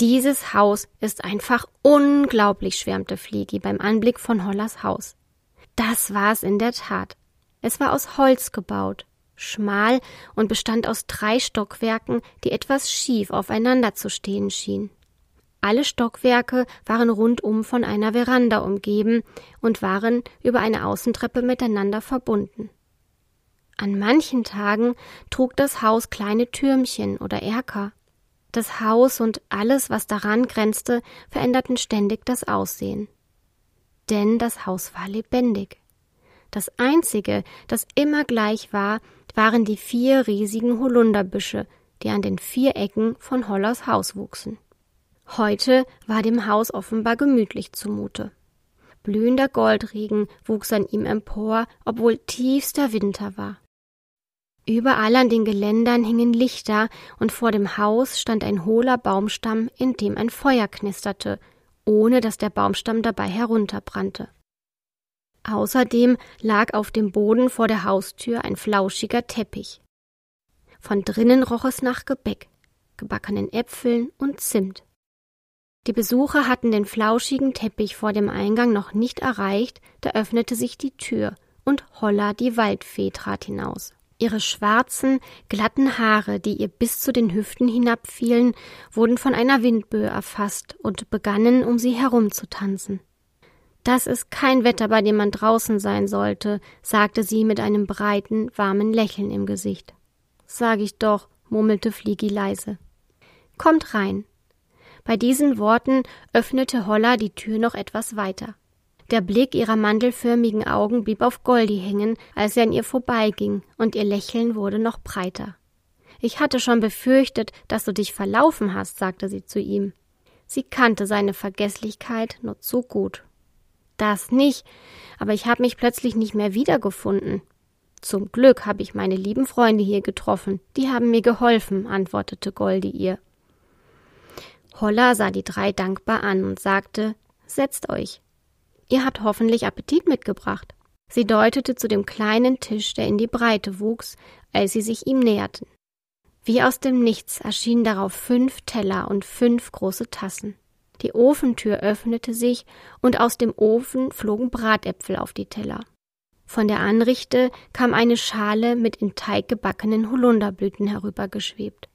Dieses Haus ist einfach unglaublich, schwärmte Fliegi beim Anblick von Hollas Haus. Das war es in der Tat. Es war aus Holz gebaut, schmal und bestand aus drei Stockwerken, die etwas schief aufeinander zu stehen schienen. Alle Stockwerke waren rundum von einer Veranda umgeben und waren über eine Außentreppe miteinander verbunden. An manchen Tagen trug das Haus kleine Türmchen oder Erker. Das Haus und alles, was daran grenzte, veränderten ständig das Aussehen. Denn das Haus war lebendig. Das einzige, das immer gleich war, waren die vier riesigen Holunderbüsche, die an den vier Ecken von Hollers Haus wuchsen. Heute war dem Haus offenbar gemütlich zumute. Blühender Goldregen wuchs an ihm empor, obwohl tiefster Winter war. Überall an den Geländern hingen Lichter, und vor dem Haus stand ein hohler Baumstamm, in dem ein Feuer knisterte, ohne dass der Baumstamm dabei herunterbrannte. Außerdem lag auf dem Boden vor der Haustür ein flauschiger Teppich. Von drinnen roch es nach Gebäck, gebackenen Äpfeln und Zimt. Die Besucher hatten den flauschigen Teppich vor dem Eingang noch nicht erreicht, da öffnete sich die Tür, und Holla die Waldfee trat hinaus. Ihre schwarzen, glatten Haare, die ihr bis zu den Hüften hinabfielen, wurden von einer Windböe erfasst und begannen um sie herumzutanzen. Das ist kein Wetter, bei dem man draußen sein sollte, sagte sie mit einem breiten, warmen Lächeln im Gesicht. Sag ich doch, murmelte Fliegi leise. Kommt rein, bei diesen Worten öffnete Holla die Tür noch etwas weiter. Der Blick ihrer mandelförmigen Augen blieb auf Goldi hängen, als er an ihr vorbeiging, und ihr Lächeln wurde noch breiter. Ich hatte schon befürchtet, dass du dich verlaufen hast, sagte sie zu ihm. Sie kannte seine Vergesslichkeit nur zu gut. Das nicht, aber ich habe mich plötzlich nicht mehr wiedergefunden. Zum Glück habe ich meine lieben Freunde hier getroffen, die haben mir geholfen, antwortete Goldi ihr. Holla sah die drei dankbar an und sagte Setzt euch. Ihr habt hoffentlich Appetit mitgebracht. Sie deutete zu dem kleinen Tisch, der in die Breite wuchs, als sie sich ihm näherten. Wie aus dem Nichts erschienen darauf fünf Teller und fünf große Tassen. Die Ofentür öffnete sich, und aus dem Ofen flogen Bratäpfel auf die Teller. Von der Anrichte kam eine Schale mit in Teig gebackenen Holunderblüten herübergeschwebt.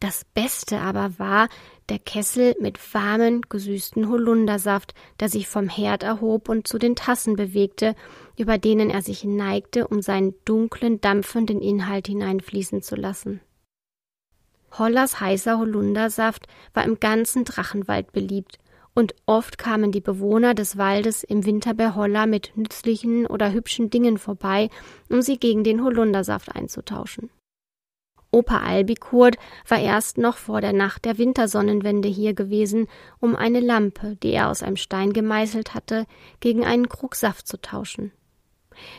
Das Beste aber war der Kessel mit warmen, gesüßten Holundersaft, der sich vom Herd erhob und zu den Tassen bewegte, über denen er sich neigte, um seinen dunklen, dampfenden Inhalt hineinfließen zu lassen. Hollers heißer Holundersaft war im ganzen Drachenwald beliebt, und oft kamen die Bewohner des Waldes im Winter bei Holla mit nützlichen oder hübschen Dingen vorbei, um sie gegen den Holundersaft einzutauschen. Opa Albikurt war erst noch vor der Nacht der Wintersonnenwende hier gewesen, um eine Lampe, die er aus einem Stein gemeißelt hatte, gegen einen Krug Saft zu tauschen.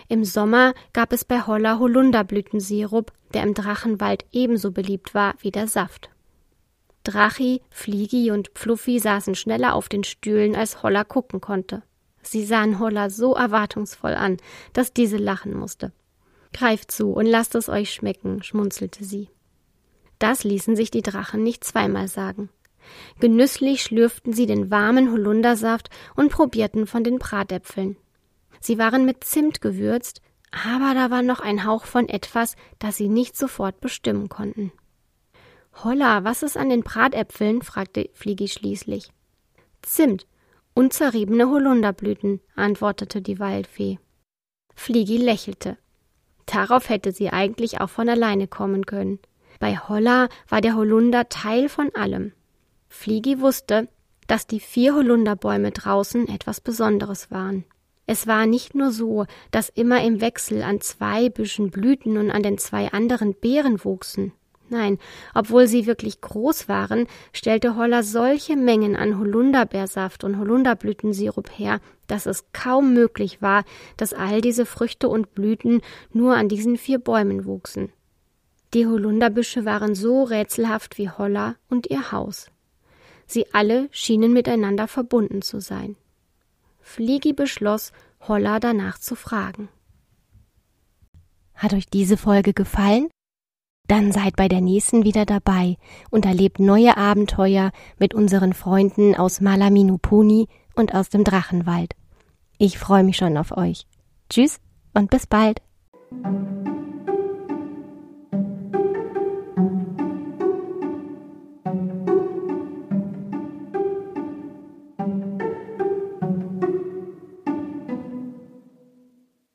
Im Sommer gab es bei Holla Holunderblütensirup, der im Drachenwald ebenso beliebt war wie der Saft. Drachi, Fliegi und Pfluffi saßen schneller auf den Stühlen, als Holla gucken konnte. Sie sahen Holla so erwartungsvoll an, dass diese lachen musste. Greift zu und lasst es euch schmecken, schmunzelte sie. Das ließen sich die Drachen nicht zweimal sagen. Genüsslich schlürften sie den warmen Holundersaft und probierten von den Bratäpfeln. Sie waren mit Zimt gewürzt, aber da war noch ein Hauch von etwas, das sie nicht sofort bestimmen konnten. Holla, was ist an den Bratäpfeln? fragte Fliegi schließlich. Zimt und zerriebene Holunderblüten, antwortete die Waldfee. Fliegi lächelte. Darauf hätte sie eigentlich auch von alleine kommen können. Bei Holla war der Holunder Teil von allem. Fliegi wusste, dass die vier Holunderbäume draußen etwas Besonderes waren. Es war nicht nur so, dass immer im Wechsel an zwei Büschen Blüten und an den zwei anderen Beeren wuchsen. Nein, obwohl sie wirklich groß waren, stellte Holler solche Mengen an Holunderbeersaft und Holunderblütensirup her, dass es kaum möglich war, dass all diese Früchte und Blüten nur an diesen vier Bäumen wuchsen. Die Holunderbüsche waren so rätselhaft wie Holler und ihr Haus. Sie alle schienen miteinander verbunden zu sein. Fliegi beschloss, Holler danach zu fragen. Hat euch diese Folge gefallen? Dann seid bei der nächsten wieder dabei und erlebt neue Abenteuer mit unseren Freunden aus Malaminupuni und aus dem Drachenwald. Ich freue mich schon auf euch. Tschüss und bis bald.